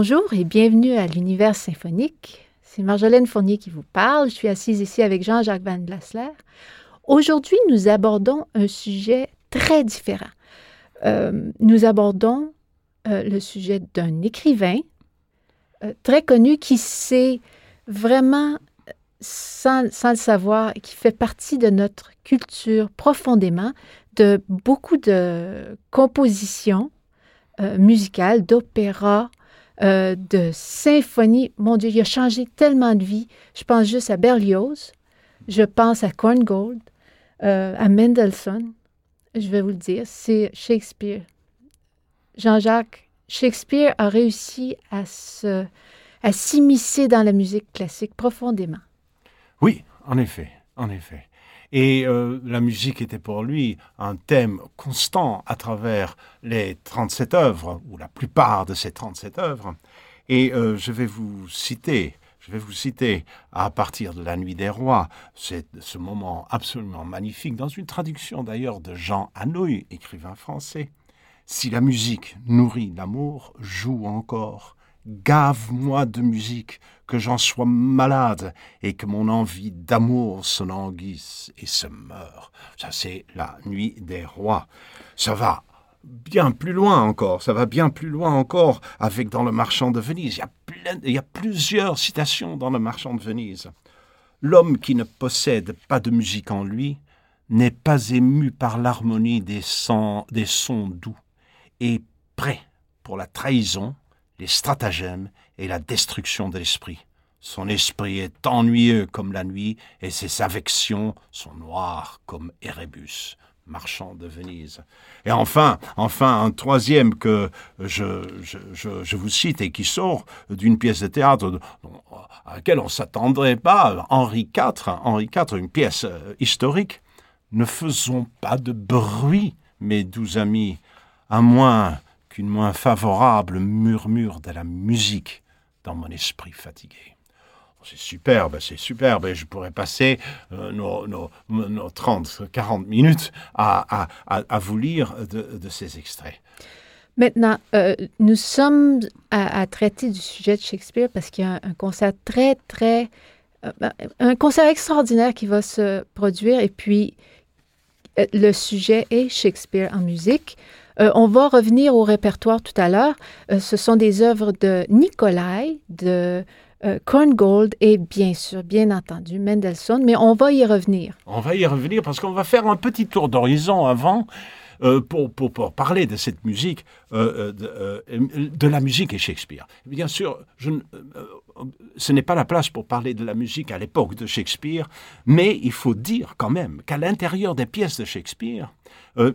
Bonjour et bienvenue à l'univers symphonique. C'est Marjolaine Fournier qui vous parle. Je suis assise ici avec Jean-Jacques Van Blasler. Aujourd'hui, nous abordons un sujet très différent. Euh, nous abordons euh, le sujet d'un écrivain euh, très connu qui s'est vraiment, sans, sans, le savoir, qui fait partie de notre culture profondément, de beaucoup de compositions musicales, d'opéras, euh, de symphonie. Mon Dieu, il a changé tellement de vie. Je pense juste à Berlioz, je pense à Korngold, euh, à Mendelssohn. Je vais vous le dire, c'est Shakespeare. Jean-Jacques, Shakespeare a réussi à se, à s'immiscer dans la musique classique profondément. Oui, en effet, en effet. Et euh, la musique était pour lui un thème constant à travers les 37 œuvres, ou la plupart de ces 37 œuvres. Et euh, je vais vous citer, je vais vous citer à partir de La Nuit des Rois, c'est ce moment absolument magnifique, dans une traduction d'ailleurs de Jean Hanoï, écrivain français. Si la musique nourrit l'amour, joue encore Gave-moi de musique, que j'en sois malade et que mon envie d'amour se languisse et se meure. Ça, c'est la nuit des rois. Ça va bien plus loin encore, ça va bien plus loin encore avec dans le marchand de Venise. Il y a, plein, il y a plusieurs citations dans le marchand de Venise. L'homme qui ne possède pas de musique en lui n'est pas ému par l'harmonie des, des sons doux et prêt pour la trahison les stratagèmes et la destruction de l'esprit. Son esprit est ennuyeux comme la nuit, et ses affections sont noires comme Erebus, marchand de Venise. Et enfin, enfin, un troisième que je, vous cite et qui sort d'une pièce de théâtre à laquelle on s'attendrait pas, Henri IV, Henri IV, une pièce euh, historique. Ne faisons pas de bruit, mes doux amis, à moins qu'une moins favorable murmure de la musique dans mon esprit fatigué. Oh, c'est superbe, c'est superbe, et je pourrais passer euh, nos, nos, nos, 30, 40 minutes à, vous lire de, de, ces extraits. Maintenant, euh, nous sommes à, traiter du sujet de Shakespeare parce qu'il y a un, concert très, très... Euh, un concert extraordinaire qui va se produire, et puis le sujet est Shakespeare en musique. Euh, on va revenir au répertoire tout à l'heure. Euh, ce sont des œuvres de Nicolai, de euh, Korngold et bien sûr, bien entendu, Mendelssohn, mais on va y revenir. On va y revenir parce qu'on va faire un petit tour d'horizon avant. pour, pour, parler de cette musique, de, la musique et Shakespeare. Bien sûr, ce n'est pas la place pour parler de la musique à l'époque de Shakespeare, mais il faut dire quand même qu'à l'intérieur des pièces de Shakespeare,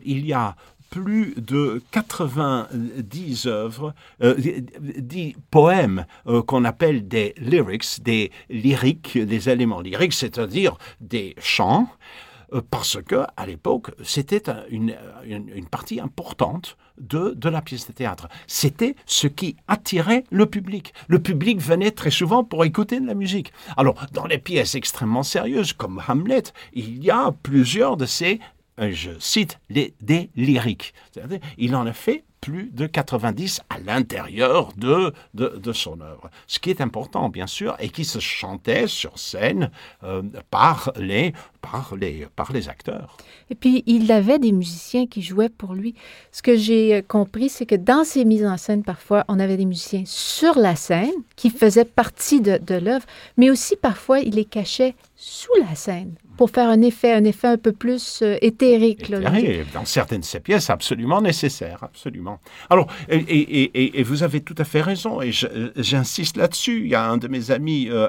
il y a plus de 90 œuvres, euh, 10 poèmes euh, qu'on appelle des lyrics, des lyriques, des éléments lyriques, c'est-à-dire des chants, euh, parce que à l'époque, c'était une, une, partie importante de, de la pièce de théâtre. C'était ce qui attirait le public. Le public venait très souvent pour écouter de la musique. Alors, dans les pièces extrêmement sérieuses comme Hamlet, il y a plusieurs de ces je cite, les, des lyriques. Il en a fait plus de 90 à l'intérieur de, de, son œuvre. Ce qui est important, bien sûr, et qui se chantait sur scène euh, par, les, par, les, par les acteurs. Et puis, il avait des musiciens qui jouaient pour lui. Ce que j'ai compris, c'est que dans ses mises en scène, parfois, on avait des musiciens sur la scène qui faisaient partie de, de l'œuvre, mais aussi parfois, il les cachait sous la scène pour faire un effet, un effet un peu plus euh, éthérique. dans certaines de ces pièces, absolument nécessaire, absolument. Alors, et, vous avez tout à fait raison, et j'insiste là-dessus. Il y a un de mes amis euh,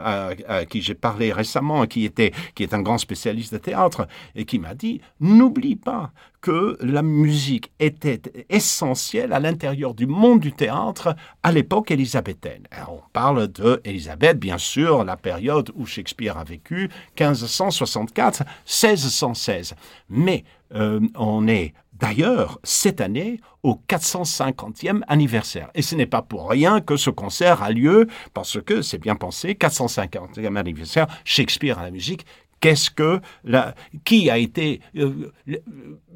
à, qui j'ai parlé récemment, qui était, qui est un grand spécialiste de théâtre, et qui m'a dit, n'oublie pas que la musique était essentielle à l'intérieur du monde du théâtre à l'époque élisabéthaine. on parle de Élisabeth, bien sûr, la période où Shakespeare a vécu, 1564-1616. Mais euh, on est d'ailleurs cette année au 450e anniversaire. Et ce n'est pas pour rien que ce concert a lieu, parce que c'est bien pensé, 450e anniversaire, Shakespeare à la musique, Qu'est-ce que la, qui a été euh,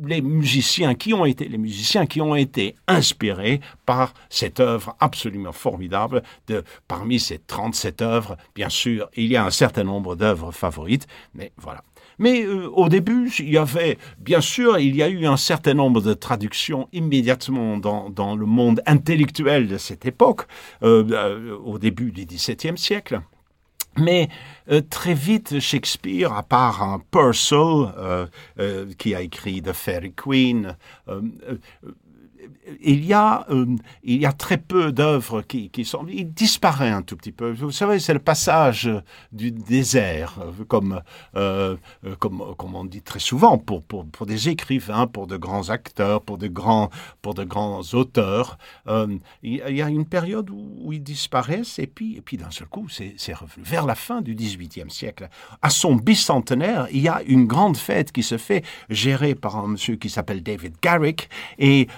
les musiciens, qui ont été les musiciens qui ont été inspirés par cette œuvre absolument formidable. De, parmi ces 37 œuvres, bien sûr, il y a un certain nombre d'œuvres favorites, mais voilà. Mais euh, au début, il y avait, bien sûr, il y a eu un certain nombre de traductions immédiatement dans, dans le monde intellectuel de cette époque, euh, au début du XVIIe siècle. Mais euh, très vite, Shakespeare, à part un Purcell, euh, euh, qui a écrit The Fairy Queen, il y a, euh, il y a très peu d'œuvres qui, qui, sont... Il disparaît un tout petit peu. Vous savez, c'est le passage du désert, euh, comme, euh, comme, comme on dit très souvent, pour, pour, pour, des écrivains, pour de grands acteurs, pour de grands, pour de grands auteurs. il y a une période où, ils disparaissent et puis, et puis d'un seul coup, c'est revenu. Vers la fin du XVIIIe siècle, à son bicentenaire, il y a une grande fête qui se fait, gérée par un monsieur qui s'appelle David Garrick et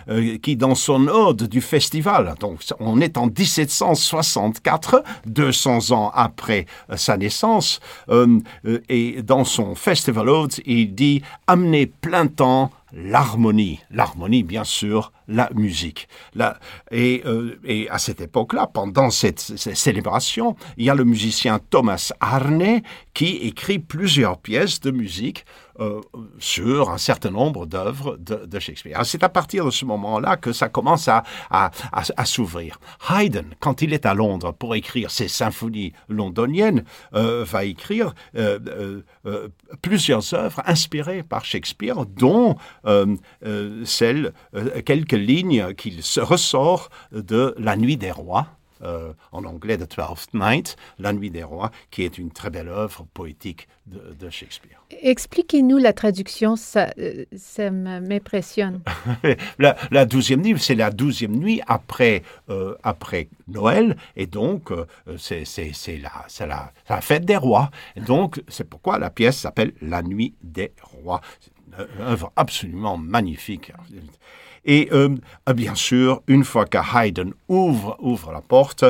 qui dans son ode du festival. Donc, on est en 1764, 200 ans après euh, sa naissance, euh, euh, et dans son festival ode, il dit amener plein temps l'harmonie. L'harmonie, bien sûr, la musique. et, et, à cette époque-là, pendant cette, célébration, il y a le musicien Thomas Arne qui écrit plusieurs pièces de musique euh, sur un certain nombre d'œuvres de, Shakespeare. C'est à partir de ce moment-là que ça commence à, s'ouvrir. Haydn, quand il est à Londres pour écrire ses symphonies londoniennes, euh, va écrire euh, plusieurs œuvres inspirées par Shakespeare, dont celle, quelques lignes qu'il se ressort de La Nuit des Rois euh, en anglais The Twelfth Night, La Nuit des Rois, qui est une très belle œuvre poétique de, Shakespeare. Expliquez-nous la traduction, ça, euh, ça m'impressionne. la, douzième nuit, c'est la douzième nuit après, euh, après Noël, et donc c'est la, la, la, fête des rois. Et donc c'est pourquoi la pièce s'appelle La Nuit des Rois. Une œuvre absolument magnifique. Et euh, bien sûr, une fois que Haydn ouvre, ouvre la porte,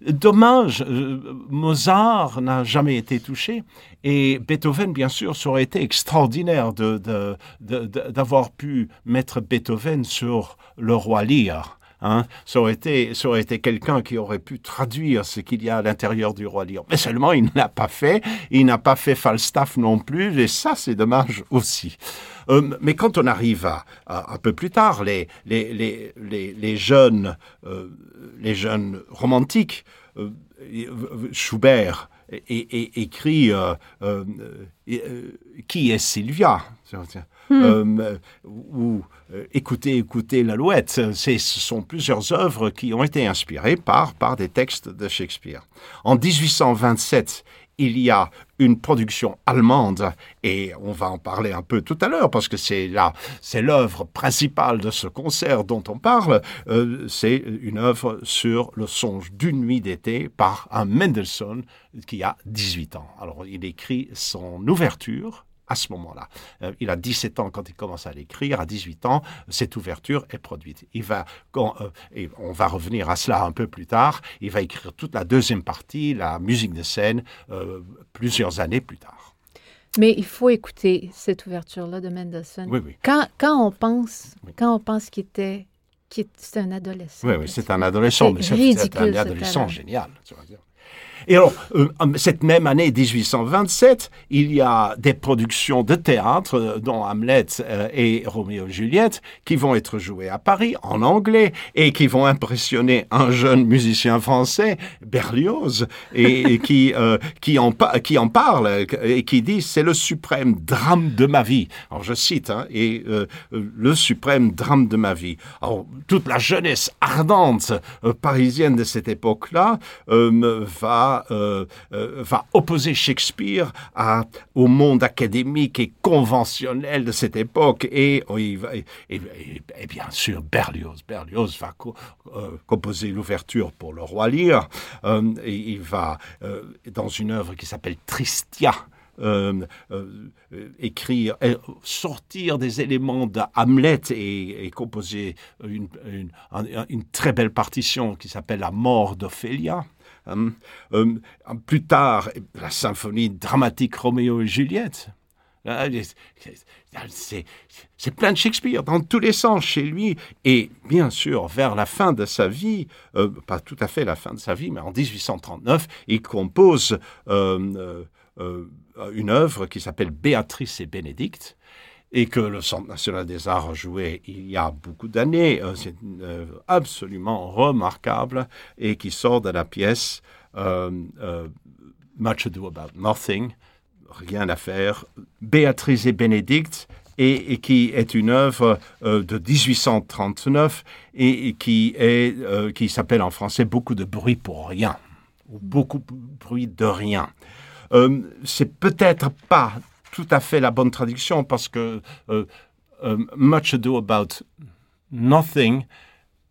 dommage, euh, Mozart n'a jamais été touché. Et Beethoven, bien sûr, ça aurait été extraordinaire d'avoir pu mettre Beethoven sur le roi Lear. Hein. Ça aurait été, ça aurait été quelqu'un qui aurait pu traduire ce qu'il y a à l'intérieur du roi Lear. Mais seulement, il n'a pas fait. Il n'a pas fait Falstaff non plus. Et ça, c'est dommage aussi. Euh, mais quand on arrive à, un peu plus tard, les, les, les, les jeunes, euh, les jeunes romantiques, euh, Schubert écrit Qui est Sylvia hmm. ou Écoutez, écoutez l'alouette. Ce sont plusieurs œuvres qui ont été inspirées par, par des textes de Shakespeare. En 1827, il y a une production allemande, et on va en parler un peu tout à l'heure, parce que c'est là, c'est l'œuvre principale de ce concert dont on parle, euh, c'est une œuvre sur le songe d'une nuit d'été par un Mendelssohn qui a 18 ans. Alors il écrit son ouverture à ce moment-là. Euh, il a 17 ans quand il commence à l'écrire, à 18 ans, cette ouverture est produite. Il va, euh, et on va revenir à cela un peu plus tard, il va écrire toute la deuxième partie, la musique de scène, euh, plusieurs années plus tard. Mais il faut écouter cette ouverture-là de Mendelssohn. Oui, oui. Quand, quand on pense, quand on pense qu'il était, c'est un adolescent. Oui, oui, c'est un adolescent, mais c'est un adolescent génial. Tu vas dire. Et alors, euh, cette même année 1827, il y a des productions de théâtre, euh, dont Hamlet euh, et Roméo et Juliette, qui vont être jouées à Paris en anglais et qui vont impressionner un jeune musicien français, Berlioz, et, qui, qui, en, qui en parle et qui dit c'est le suprême drame de ma vie. Alors, je cite, hein, et le suprême drame de ma vie. Alors, toute la jeunesse ardente parisienne de cette époque-là va euh, euh, va opposer Shakespeare au monde académique et conventionnel de cette époque. Et, bien sûr, Berlioz. Berlioz va euh, composer l'ouverture pour le roi Lear. il va, dans une œuvre qui s'appelle Tristia, écrire, sortir des éléments de Hamlet et, composer une, une, très belle partition qui s'appelle La mort d'Ophélia. Hum, hum, plus tard, la symphonie dramatique Roméo et Juliette. Ah, c'est plein de Shakespeare dans tous les sens chez lui. Et bien sûr, vers la fin de sa vie, euh, pas tout à fait la fin de sa vie, mais en 1839, il compose euh, euh, une œuvre qui s'appelle Béatrice et Bénédicte, et que le Centre national des arts joué il y a beaucoup d'années. Euh, c'est absolument remarquable et qui sort de la pièce euh, euh, Much Ado About Nothing, rien à faire, Béatrice et Bénédicte, et, qui est une œuvre de 1839 et, qui, est, qui s'appelle en français Beaucoup de bruit pour rien, ou Beaucoup de bruit de rien. c'est peut-être pas tout à fait la bonne traduction parce que euh, euh, much ado about nothing,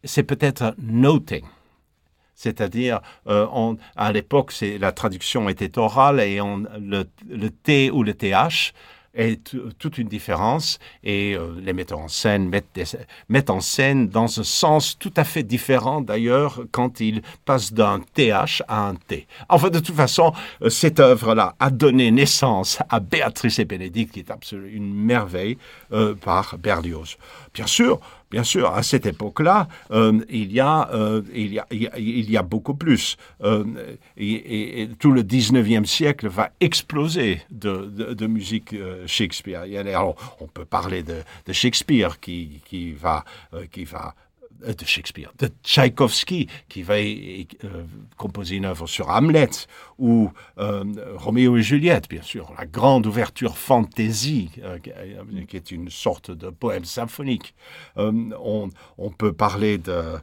c'est peut-être noting. C'est-à-dire, euh, à l'époque, la traduction était orale et le T ou le TH est toute une différence et euh, les metteurs en scène mettent, en scène dans un sens tout à fait différent d'ailleurs quand ils passent d'un TH à un T. Enfin, de toute façon, euh, cette œuvre-là a donné naissance à Béatrice et Bénédicte, qui est absolument une merveille euh, par Berlioz. Bien sûr, Bien sûr, à cette époque-là, euh, il, y a, euh, il, y a, il, y a, beaucoup plus. Euh, tout le 19e siècle va exploser de, de, musique shakespearienne. Alors, on peut parler de, de Shakespeare qui, qui, va, qui va de Shakespeare, de Tchaïkovski, qui va euh, composer une œuvre sur Hamlet, ou euh, Roméo et Juliette, bien sûr, la grande ouverture fantasy, qui est une sorte de poème symphonique. On, peut parler de,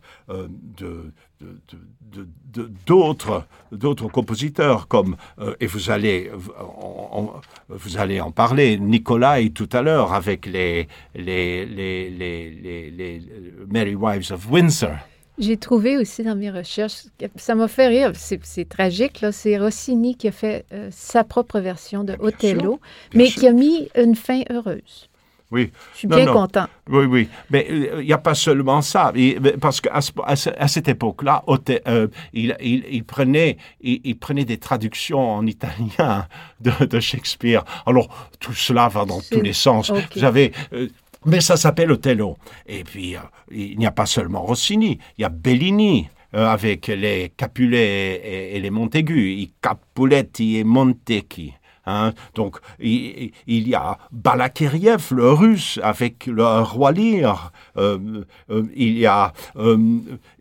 d'autres d'autres compositeurs comme euh, et vous allez en, vous allez en parler Nicolas tout à l'heure avec les les, les les, les Merry Wives of Windsor. J'ai trouvé aussi dans mes recherches, ça m'a fait rire, c'est tragique, là, c'est Rossini qui a fait euh, sa propre version de Othello, mais qui a mis une fin heureuse. Oui. Je suis bien content. Oui, oui. Mais euh, il n'y a pas seulement ça. parce qu'à à, cette époque-là, euh, il, il, prenait, il, prenait des traductions en italien de, Shakespeare. Alors, tout cela va dans tous les sens. Euh, mais ça s'appelle Othello. Et puis, il n'y a pas seulement Rossini, il y a Bellini. avec les Capulet et, et les Montaigu, i Capuletti et Montecchi. Hein. Donc, il, y a Balakiriev, le russe, avec le roi Lear. Euh, euh, il, y a, euh,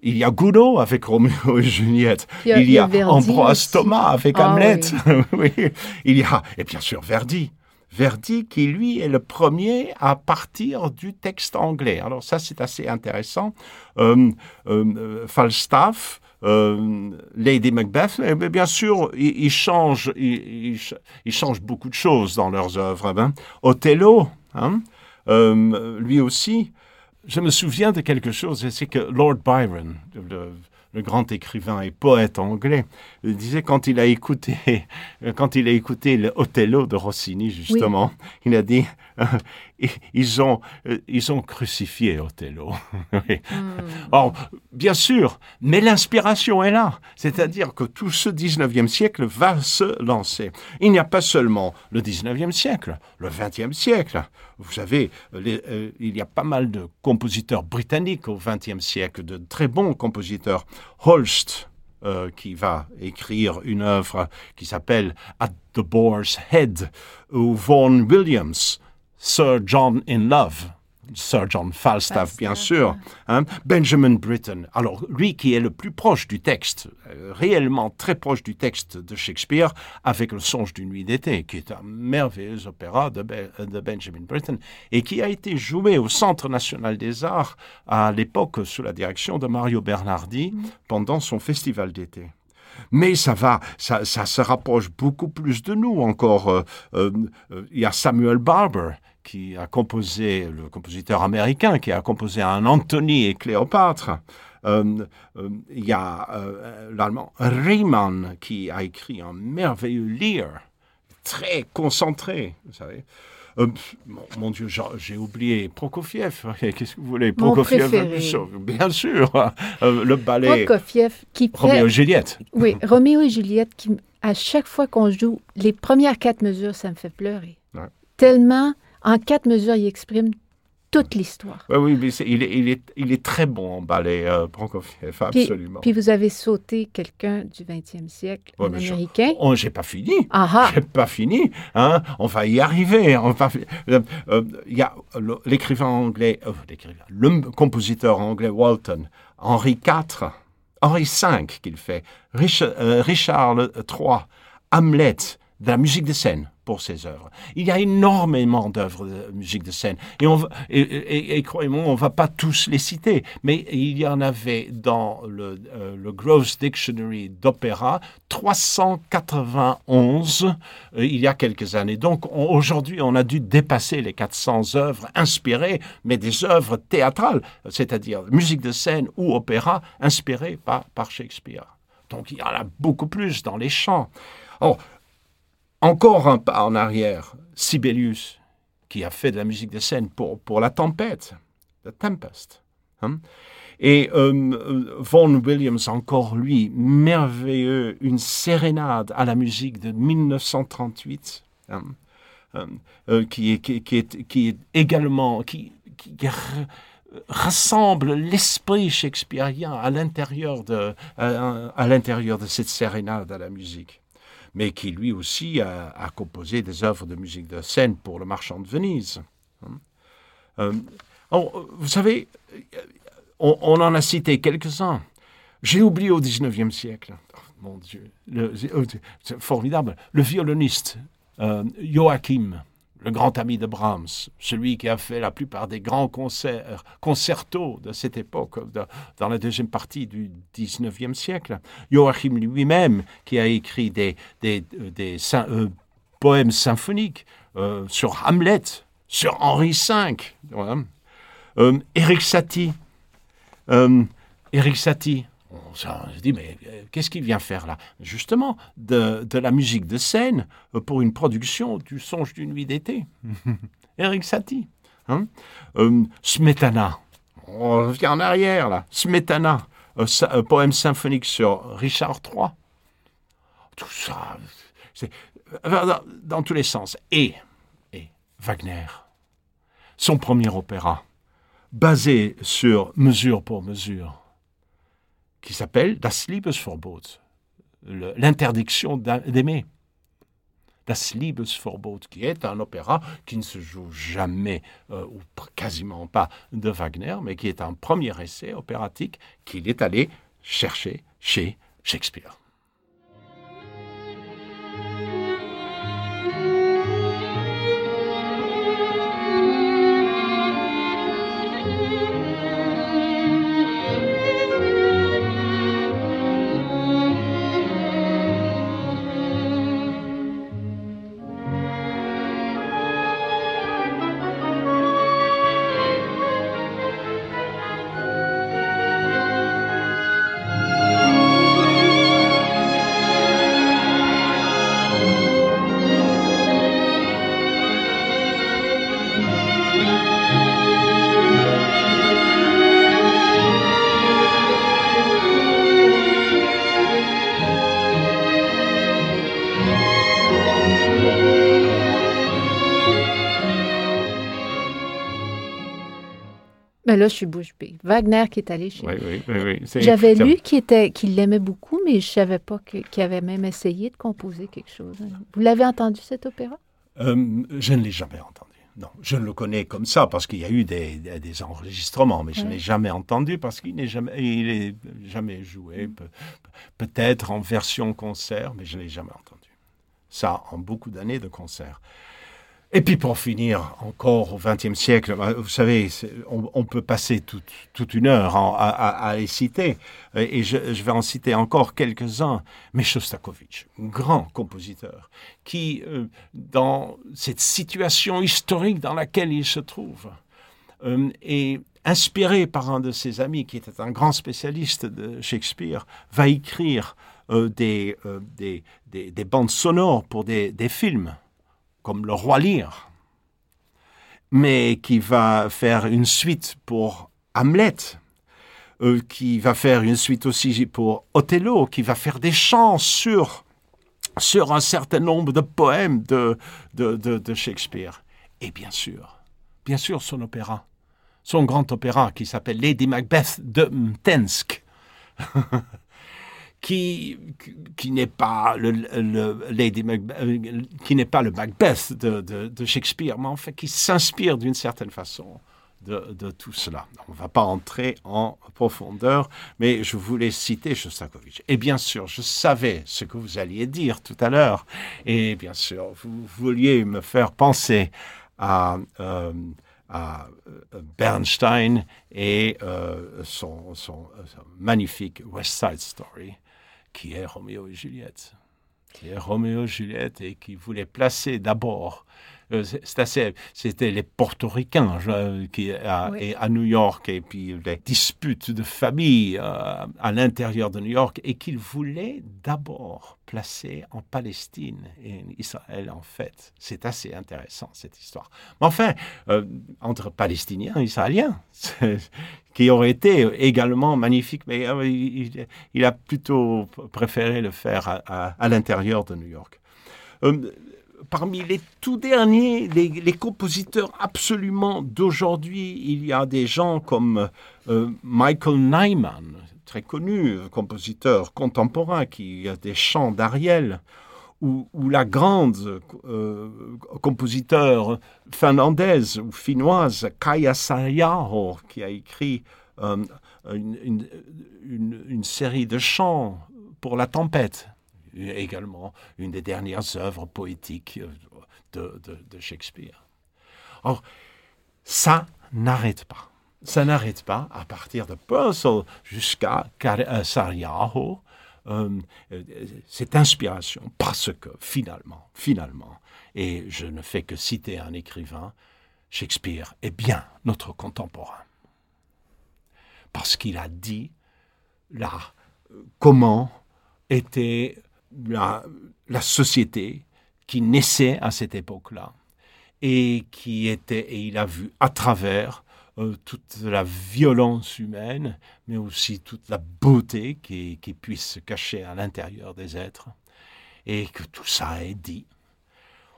il y a Gounod avec Roméo et Juliette. Il y a, Ambroise Thomas avec ah Hamlet. Oui. Il y a, et bien sûr, Verdi. Verdi qui, lui, est le premier à partir du texte anglais. Alors ça, c'est assez intéressant. Falstaff, euh, Lady Macbeth, mais bien sûr, ils, changent, ils, changent beaucoup de choses dans leurs œuvres. Hein. Othello, hein, euh, lui aussi, je me souviens de quelque chose, c'est que Lord Byron, le grand écrivain et poète anglais, disait quand il a écouté, quand il a écouté le Othello de Rossini, justement, il a dit, euh, ils, ont, euh, ils ont crucifié Othello. Hmm. bien sûr, mais l'inspiration est là. C'est-à-dire que tout ce 19e siècle va se lancer. Il n'y a pas seulement le 19e siècle, le 20e siècle. Vous savez, euh, il y a pas mal de compositeurs britanniques au 20e siècle, de très bons compositeurs. Holst, euh, qui va écrire une œuvre qui s'appelle At the Boar's Head, ou Vaughan Williams, Sir John in Love. Sir John Falstaff, bien sûr, hein. Benjamin Britten. Alors, lui qui est le plus proche du texte, euh, réellement très proche du texte de Shakespeare, avec Le songe d'une nuit d'été, qui est un merveilleux opéra de, Benjamin Britten, et qui a été joué au Centre national des arts à l'époque sous la direction de Mario Bernardi mm. pendant son festival d'été. Mais ça va, ça, se rapproche beaucoup plus de nous encore. Euh, euh, il y a Samuel Barber qui a composé, le compositeur américain, qui a composé un Anthony et Cléopâtre. Euh, euh, il y a euh, l'allemand Riemann qui a écrit un merveilleux Lear, très concentré, vous savez. mon, Dieu, j'ai oublié Prokofiev. Qu'est-ce que vous voulez Prokofiev, bien sûr. le ballet. Prokofiev qui fait... Roméo et Juliette. Oui, Roméo et Juliette, qui, à chaque fois qu'on joue, les premières quatre mesures, ça me fait pleurer. Tellement en quatre mesures, il exprime toute l'histoire. Oui, oui, il, est, il, est, il, est, très bon en ballet, euh, Prokofiev, absolument. Puis, vous avez sauté quelqu'un du 20e siècle, un Américain. Je, oh, j'ai pas fini. J'ai pas fini. Hein? On va y arriver. On va, euh, euh, il y a l'écrivain anglais, le compositeur anglais Walton, Henri IV, Henri V qu'il fait, Richard, Richard III, Hamlet, de la musique de scène pour ses œuvres. Il y a énormément d'œuvres de musique de scène. Et, croyez-moi, on ne va pas tous les citer, mais il y en avait dans le, euh, Dictionary d'opéra 391 euh, il y a quelques années. Donc aujourd'hui, on a dû dépasser les 400 œuvres inspirées, mais des œuvres théâtrales, c'est-à-dire musique de scène ou opéra inspirées par, par Shakespeare. Donc il y en a beaucoup plus dans les chants. Oh, encore un pas en arrière, Sibelius, qui a fait de la musique de scène pour, pour La Tempête, The Tempest. Hein. Et euh, Vaughan Williams, encore lui, merveilleux, une sérénade à la musique de 1938, hein, euh, qui, est, qui, est, qui, est, également, qui, qui rassemble l'esprit shakespearien à l'intérieur de, à l'intérieur de cette sérénade à la musique mais qui lui aussi a, composé des œuvres de musique de scène pour le marchand de Venise. Hein. Euh, oh, vous savez, on, en a cité quelques-uns. J'ai oublié au XIXe siècle, oh, mon Dieu, oh, c'est formidable, le violoniste euh, Joachim le grand ami de Brahms, celui qui a fait la plupart des grands concerts, concertos de cette époque, dans la deuxième partie du XIXe siècle. Joachim lui-même, qui a écrit des, euh, poèmes symphoniques euh, sur Hamlet, sur Henri V. Euh, Eric Satie. Eric Satie, on se dit, mais euh, qu'est-ce qu'il vient faire là? Justement, de, la musique de scène euh, pour une production du Songe d'une nuit d'été. Eric Satie. Hein? Euh, Smetana. On revient en arrière là. Smetana, poème symphonique sur Richard III. Tout ça, c'est dans, dans, tous les sens. Et, et Wagner, son premier opéra, basé sur mesure pour mesure qui s'appelle Das Liebesverbot, l'interdiction d'aimer. Das Liebesverbot, qui est un opéra qui ne se joue jamais, euh, ou quasiment pas, de Wagner, mais qui est un premier essai opératique qu'il est allé chercher chez Shakespeare. Mais là, je suis bouche bée. Wagner qui est allé chez Oui, oui, oui. oui. J'avais lu qu'il était qu'il l'aimait beaucoup, mais je savais pas qu'il avait même essayé de composer quelque chose. Vous l'avez entendu cet opéra? Euh, je ne l'ai jamais entendu. Non, je le connais comme ça parce qu'il y a eu des, des- des enregistrements, mais je ne Ouais. l'ai jamais entendu parce qu'il n'est jamais, il est jamais joué. Pe- Peut-être en version concert, mais je ne l'ai jamais entendu. Ça, en beaucoup d'années de concert. Et puis pour finir, encore au XXe siècle, bah, vous savez, on, peut passer toute, une heure à, les citer, et je, vais en citer encore quelques-uns. Mais Shostakovich, grand compositeur, qui, euh, dans cette situation historique dans laquelle il se trouve, euh, est inspiré par un de ses amis, qui était un grand spécialiste de Shakespeare, va écrire euh, des, des, des- des bandes sonores pour des films comme Le Roi Lear, mais qui va faire une suite pour Hamlet, euh, qui va faire une suite aussi pour Othello, qui va faire des chants sur, sur un certain nombre de poèmes de, de, de, Shakespeare. Et bien sûr, bien sûr son opéra, son grand opéra qui s'appelle Lady Macbeth de Mtensk qui, n'est pas le, Lady Macbeth, euh, qui n'est pas le Macbeth de, Shakespeare, mais en fait qui s'inspire d'une certaine façon de, tout cela. On ne va pas entrer en profondeur, mais je voulais citer Shostakovich. Et bien sûr, je savais ce que vous alliez dire tout à l'heure, et bien sûr, vous vouliez me faire penser à, euh, euh, Bernstein et son magnifique West Side Story qui est Roméo et Juliette, qui est Roméo et Juliette et qui voulait placer d'abord. Euh, c'est c'est assez, c'était les portoricains je- qui à, Oui. et à New York et puis les disputes de famille euh, à l'intérieur de New York et qu'il voulait d'abord placer en Palestine et en Israël en fait. C'est assez intéressant cette histoire. Mais enfin, euh, entre Palestiniens et Israéliens, qui aurait été également magnifique, mais euh, il, il a plutôt préféré le faire à, à- à l'intérieur de New York. Parmi les tout derniers, les, compositeurs absolument d'aujourd'hui, il y a des gens comme euh, Michael Nyman, très connu, compositeur contemporain, qui a des chants d'Ariel, ou, la grande euh, compositeur finlandaise ou finnoise Kaya Saariaho, qui a écrit euh, une série de chants pour la tempête, également une des dernières œuvres poétiques euh, de, Shakespeare. Or, ça n'arrête pas. Ça n'arrête pas à partir de Purcell jusqu'à euh, Saariaho, euh, cette inspiration, parce que finalement, finalement, et je ne fais que citer un écrivain, Shakespeare est bien notre contemporain. Parce qu'il a dit là comment était la, société qui naissait à cette époque-là et qui était, et il a vu à travers euh, toute la violence humaine, mais aussi toute la beauté qui puisse se cacher à l'intérieur des êtres, et que tout ça est dit.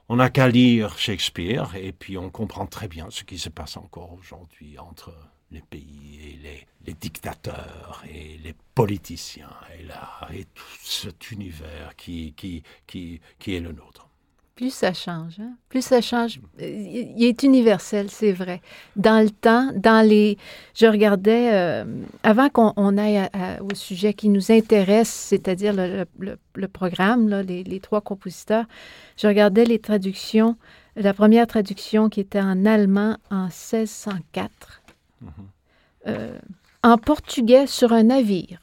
On n'a qu'à lire Shakespeare, et puis on comprend très bien ce qui se passe encore aujourd'hui entre les pays et les, dictateurs et les politiciens et l'art et tout cet univers qui, qui, qui, qui est le nôtre. Plus ça change, hein? plus ça change. Il est universel, c'est vrai. Dans le temps, dans les... Je regardais, euh, avant qu'on on aille au sujet qui nous intéresse, c'est-à-dire le, programme, les trois compositeurs, je regardais les traductions. La première traduction qui était en allemand en 1604. Euh, en portugais sur un navire.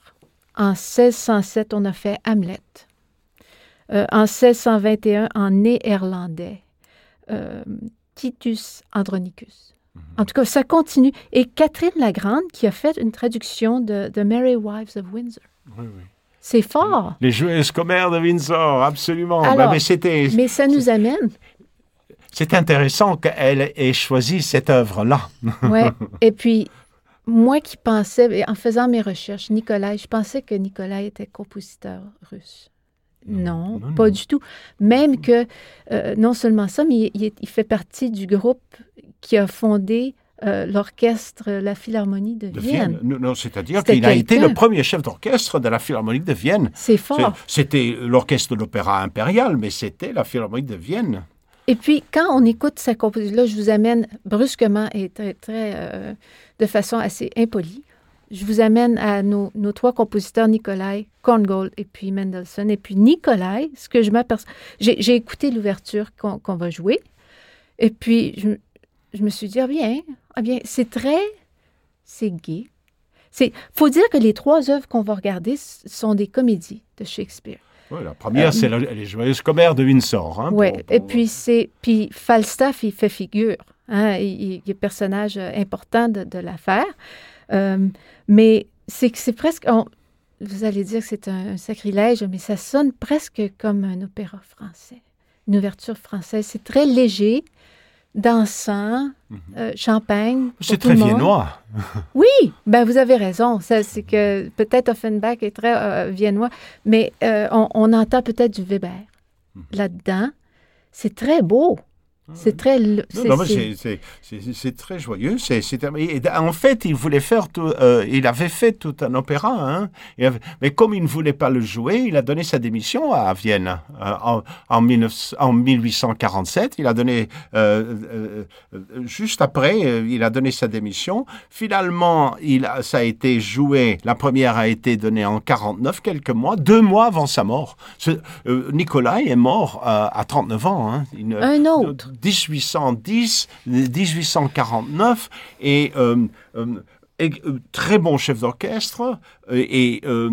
En 1607, on a fait Hamlet. Euh, en 1621, en néerlandais, euh, Titus Andronicus. En tout cas, ça continue. Et Catherine Lagrande, qui a fait une traduction de, de Merry Wives of Windsor. Oui, oui. C'est fort, Les joyeuses commères de Windsor, absolument. Alors, Bah, mais c'était, mais ça nous amène. C'est intéressant qu'elle ait choisi cette œuvre-là. Ouais. Et puis, moi qui pensais, en faisant mes recherches, Nikolai, je pensais que Nikolai était compositeur russe. Non, non, pas non. du tout. Même que, euh, non seulement ça, mais il, fait partie du groupe qui a fondé euh, l'orchestre, la Philharmonie de, de Vienne. Vienne. Non, non, c'est-à-dire qu'il a été le premier chef d'orchestre de la Philharmonie de Vienne. C'est- fort. C'était l'orchestre de l'Opéra impérial, mais c'était la Philharmonie de Vienne. Et puis, quand on écoute sa composition, là, je vous amène brusquement et très, très, euh, de façon assez impolie, je vous amène à nos, trois compositeurs, Nikolai, Korngold et puis Mendelssohn. Et puis Nikolai, ce que je m'aperçois... J'ai écouté l'ouverture qu'on va jouer. Et puis, je, me suis dit, ah bien, ah bien, c'est très... C'est gai. Il faut dire que les trois œuvres qu'on va regarder sont des comédies de Shakespeare. Ouais, la première, Euh, c'est les Joyeuses Commères de Windsor. hein, Oui, pour- et puis c'est puis Falstaff, il fait figure. Hein, il, est personnage euh, important de, de l'affaire. Euh, mais c'est que c'est presque. on- vous allez dire que c'est un, un sacrilège, mais ça sonne presque comme un opéra français, une ouverture française. C'est très léger, dansant, Mhm. euh, champagne. C'est très viennois. Oui, ben vous avez raison. C'est que peut-être Offenbach est très euh, viennois, mais euh, on, on entend peut-être du Weber Mhm. là-dedans. C'est très beau. C'est très. c'est- très joyeux. C'est en fait, il voulait faire tout. euh, il avait fait tout un opéra, hein. Mais comme il ne voulait pas le jouer, il a donné sa démission à Vienne euh, en, en, 19 en 1847. Il a donné euh, juste après, il a donné sa démission. Finalement, il a- ça a été joué. La première a été donnée en 49, quelques mois, deux mois avant sa mort. Ce- Nicolas est mort à 39 ans. hein. Un autre. 1810, 1849, et euh, euh, euh, très bon chef d'orchestre, et euh,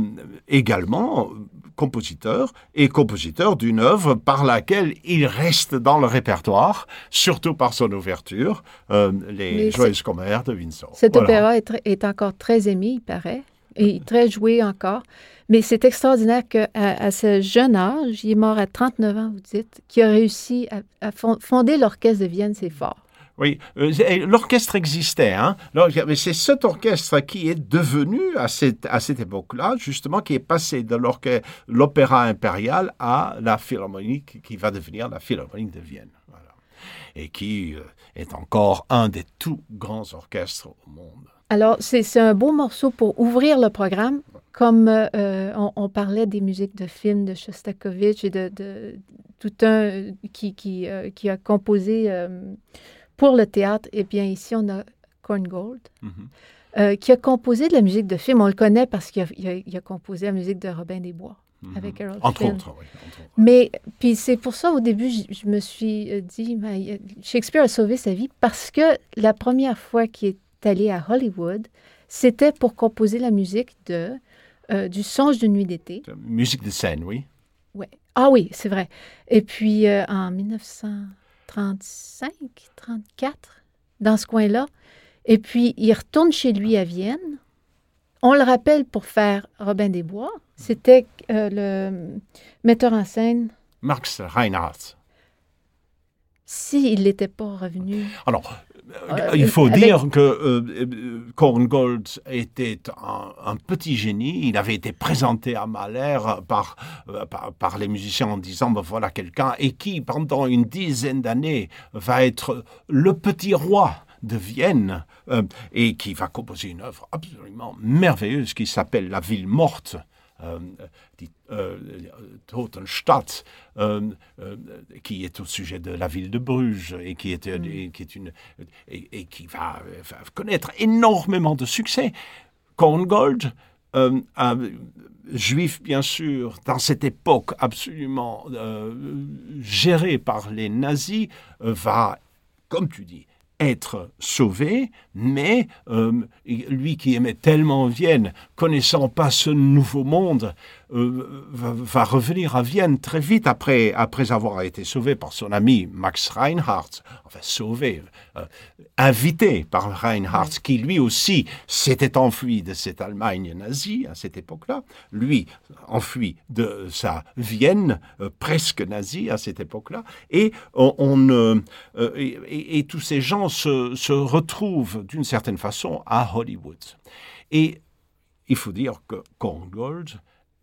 également compositeur, et compositeur d'une œuvre par laquelle il reste dans le répertoire, surtout par son ouverture, euh, Les Joyeuses Commères de Windsor. Cet Voilà. opéra est, est encore très aimé, il paraît, et très joué encore. Mais c'est extraordinaire qu'à à ce jeune âge, il est mort à 39 ans, vous dites, qui a réussi à, à fon- fonder l'orchestre de Vienne, c'est fort. Oui, euh, et l'orchestre existait, hein. Mais c'est cet orchestre qui est devenu à cette, à cette époque-là, justement, qui est passé de l'opéra impérial à la philharmonie qui va devenir la philharmonie de Vienne. Et qui euh, est encore un des tout grands orchestres au monde. Alors, c'est un beau morceau pour ouvrir le programme, comme euh, euh, on, on parlait des musiques de films de Shostakovich et de, de- tout un euh, qui, qui, euh, qui a composé euh, pour le théâtre. Et bien ici, on a Korngold, euh, qui a composé de la musique de film. On le connaît parce qu'il a, composé la musique de Robin des Bois Mhm. avec Harold Entre autres, oui. entre autres. Mais puis c'est pour ça au début je, je me suis dit Shakespeare a sauvé sa vie parce que la première fois qu'il est allé à Hollywood, c'était pour composer la musique de euh, du Songe d'une nuit d'été. Musique de scène, oui. Ouais. Ah oui, c'est vrai. Et puis euh, en 1935, 34, dans ce coin-là. Et puis il retourne chez lui à Vienne. On le rappelle pour faire Robin des Bois. C'était euh, le metteur en scène Max Reinhardt. s'il n'était pas revenu. Alors, il faut avec- dire que euh, euh, Korngold était un, un petit génie. Il avait été présenté à Mahler par, euh, par, par les musiciens en disant ben voilà quelqu'un et qui, pendant une dizaine d'années, va être le petit roi de Vienne euh, et qui va composer une œuvre absolument merveilleuse qui s'appelle La ville morte. Euh, die, euh, Totenstadt, euh, euh, qui est au sujet de la ville de Bruges et qui est, euh, et qui est une et, et qui va, euh, va connaître énormément de succès. Korngold, euh, un juif bien sûr, dans cette époque absolument euh, gérée par les nazis, euh, va, comme tu dis, être sauvé, mais euh, lui qui aimait tellement Vienne, connaissant pas ce nouveau monde, euh, va, va revenir à Vienne très vite après, après avoir été sauvé par son ami Max Reinhardt, enfin sauvé, euh, invité par Reinhardt, qui lui aussi s'était enfui de cette Allemagne nazie à cette époque-là, lui enfui de sa Vienne presque nazie à cette époque-là, et on, on, et, et- et tous ces gens se, se retrouvent d'une certaine façon à Hollywood. Et il faut dire que Korngold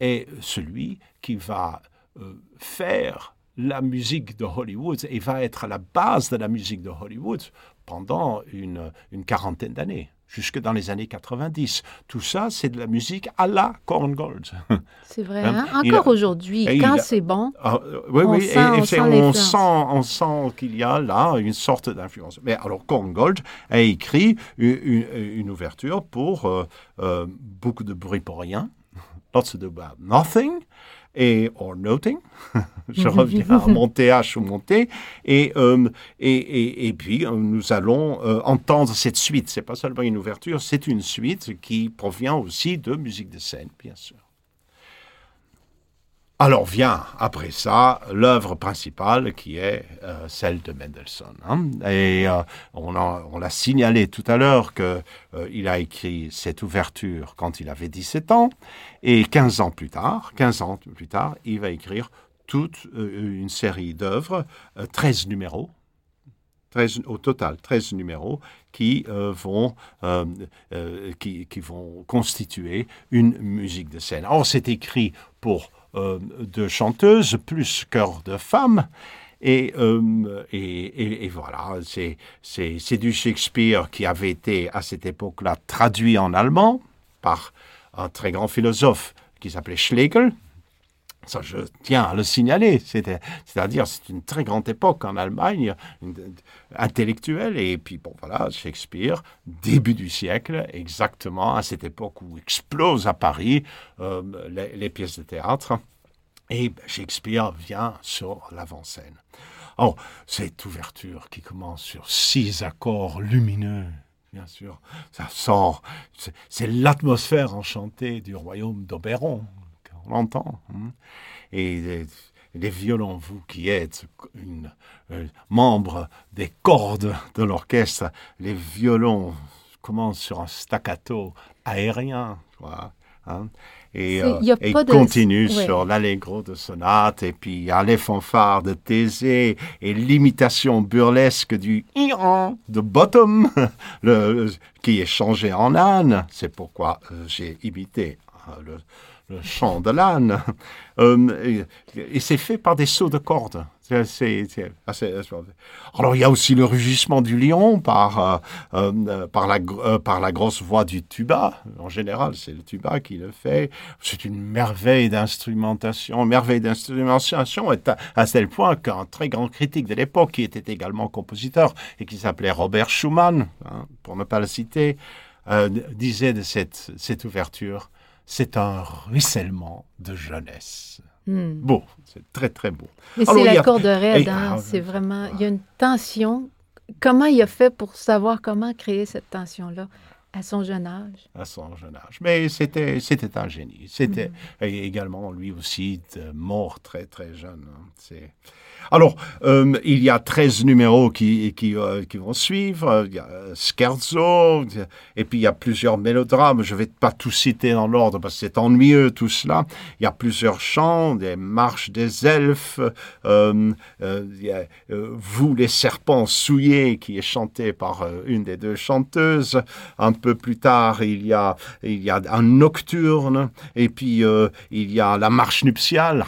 est celui qui va euh, faire la musique de Hollywood et va être à la base de la musique de Hollywood pendant une, une quarantaine d'années jusque dans les années 90. Tout ça, c'est de la musique à la Korngold. C'est vrai, hein? hein? encore aujourd'hui, quand c'est bon, ah, oui, oui, sent, et, on, sent, on, sent, qu'il y a là une sorte d'influence. Mais alors, Korngold a écrit une, une ouverture pour euh, euh, beaucoup de bruit pour rien, lots of about nothing, et or noting. Je reviens à mon TH ou mon T. Et, euh, et, et, et, puis, euh, nous allons euh, entendre cette suite. C'est pas seulement une ouverture, c'est une suite qui provient aussi de musique de scène, bien sûr. Alors vient après ça l'œuvre principale qui est euh, celle de Mendelssohn. Hein. Et euh, on, l'a signalé tout à l'heure qu'il euh, a écrit cette ouverture quand il avait 17 ans et 15 ans plus tard, 15 ans plus tard, il va écrire toute une série d'œuvres, 13 numéros, 13, au total 13 numéros qui, vont, qui, vont constituer une musique de scène. Or, c'est écrit pour de chanteuses, plus chœur de femmes. Euh, et, et, et, voilà, c'est du Shakespeare qui avait été à cette époque-là traduit en allemand par un très grand philosophe qui s'appelait Schlegel, ça, je tiens à le signaler. C'est-à-dire, c'est une très grande époque en Allemagne, intellectuelle. Et puis, bon, voilà, Shakespeare, début du siècle, exactement à cette époque où explosent à Paris euh, les, pièces de théâtre. Et Shakespeare vient sur l'avant-scène. Oh, cette ouverture qui commence sur six accords lumineux, bien sûr, ça sort, c'est l'atmosphère enchantée du royaume d'Oberon, on l'entend. Hein. Et les, violons, vous qui êtes une, euh, membre des cordes de l'orchestre, les violons commencent sur un staccato aérien. Hein, et, euh, et continue sur l'allegro de sonate, et puis il y a les fanfares de Thésée et l'imitation burlesque du Iran de Bottom, le, qui est changé en âne. C'est pourquoi euh, j'ai imité le, le chant de l'âne. Euh, et, c'est fait par des sauts de cordes. Alors il y a aussi le rugissement du lion par, euh, euh, par, la, grosse voix du tuba. En général, c'est le tuba qui le fait. C'est une merveille d'instrumentation. Merveille d'instrumentation à, tel point qu'un très grand critique de l'époque, qui était également compositeur et qui s'appelait Robert Schumann, hein, pour ne pas le citer, disait de cette ouverture c'est un ruissellement de jeunesse. Hmm. Beau, c'est très très beau. Mais c'est la corde raide, hein, c'est vraiment, il y a une tension. Comment il a fait pour savoir comment créer cette tension-là? À son jeune âge? À son jeune âge. Mais c'était, c'était un génie. C'était hmm. également lui aussi mort très très jeune. Hein. C'est alors, euh, il y a 13 numéros euh, qui, vont suivre. Il y a Scherzo, et puis il y a plusieurs mélodrames. Je ne vais pas tout citer dans l'ordre parce que c'est ennuyeux tout cela. Il y a plusieurs chants, des marches des elfes. Euh, Vous les serpents souillés qui est chanté par une des deux chanteuses. Un peu plus tard, il y a, il y a un nocturne. Et puis, il y a la marche nuptiale.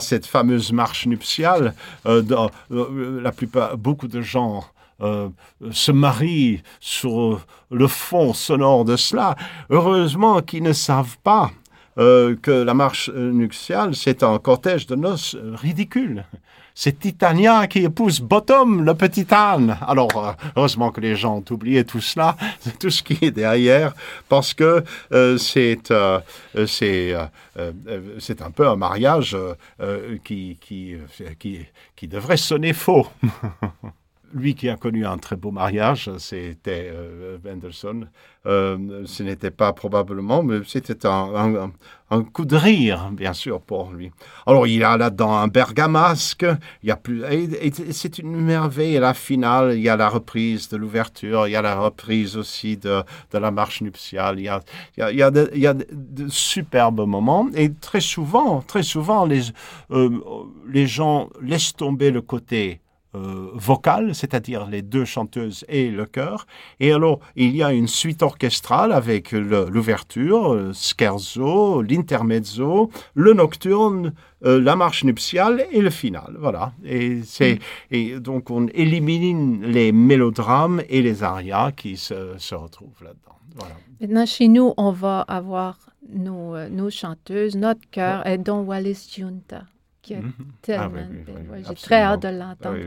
Cette fameuse marche nuptiale. Euh, euh, la plupart, beaucoup de gens euh, se marient sur le fond sonore de cela. Heureusement qu'ils ne savent pas que la marche nuptiale, c'est un cortège de noces ridicule c'est Titania qui épouse Bottom, le petit âne. Alors, euh, heureusement que les gens ont oublié tout cela, tout ce qui est derrière, parce que euh, c'est euh, c'est un peu un mariage qui devrait sonner faux. lui qui a connu un très beau mariage, c'était euh, Mendelssohn. Euh, ce n'était pas probablement, mais c'était un, coup de rire, bien sûr, pour lui. Alors, il a là-dedans un bergamasque, il y a plus, c'est une merveille. La finale, il y a la reprise de l'ouverture, il y a la reprise aussi de, la marche nuptiale. Il y a, de, superbes moments. Et très souvent, très souvent, les, euh, les gens laissent tomber le côté euh, vocale, c'est-à-dire les deux chanteuses et le chœur. Et alors, il y a une suite orchestrale avec l'ouverture, le scherzo, l'intermezzo, le nocturne, euh, la marche nuptiale et le final. Voilà. Et, c'est, mm. et donc, on élimine les mélodrames et les arias qui se, se retrouvent là-dedans. Voilà. Maintenant, chez nous, on va avoir nos, euh, nos chanteuses, notre chœur, et Don Wallis Junta, qui mhm. tellement ah, J'ai très hâte de l'entendre.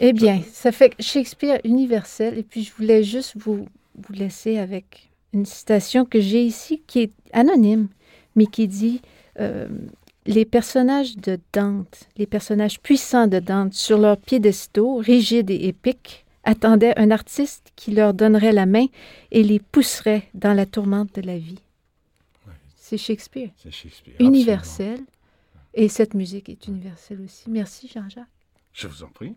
eh bien, ça fait Shakespeare universel, et puis je voulais juste vous, vous laisser avec une citation que j'ai ici, qui est anonyme, mais qui dit euh, Les personnages de Dante, les personnages puissants de Dante, sur leurs piédestaux, rigides et épiques, attendaient un artiste qui leur donnerait la main et les pousserait dans la tourmente de la vie. C'est Shakespeare. C'est Shakespeare. Universel. Et cette musique est universelle aussi. Merci Jean-Jacques. Je vous en prie.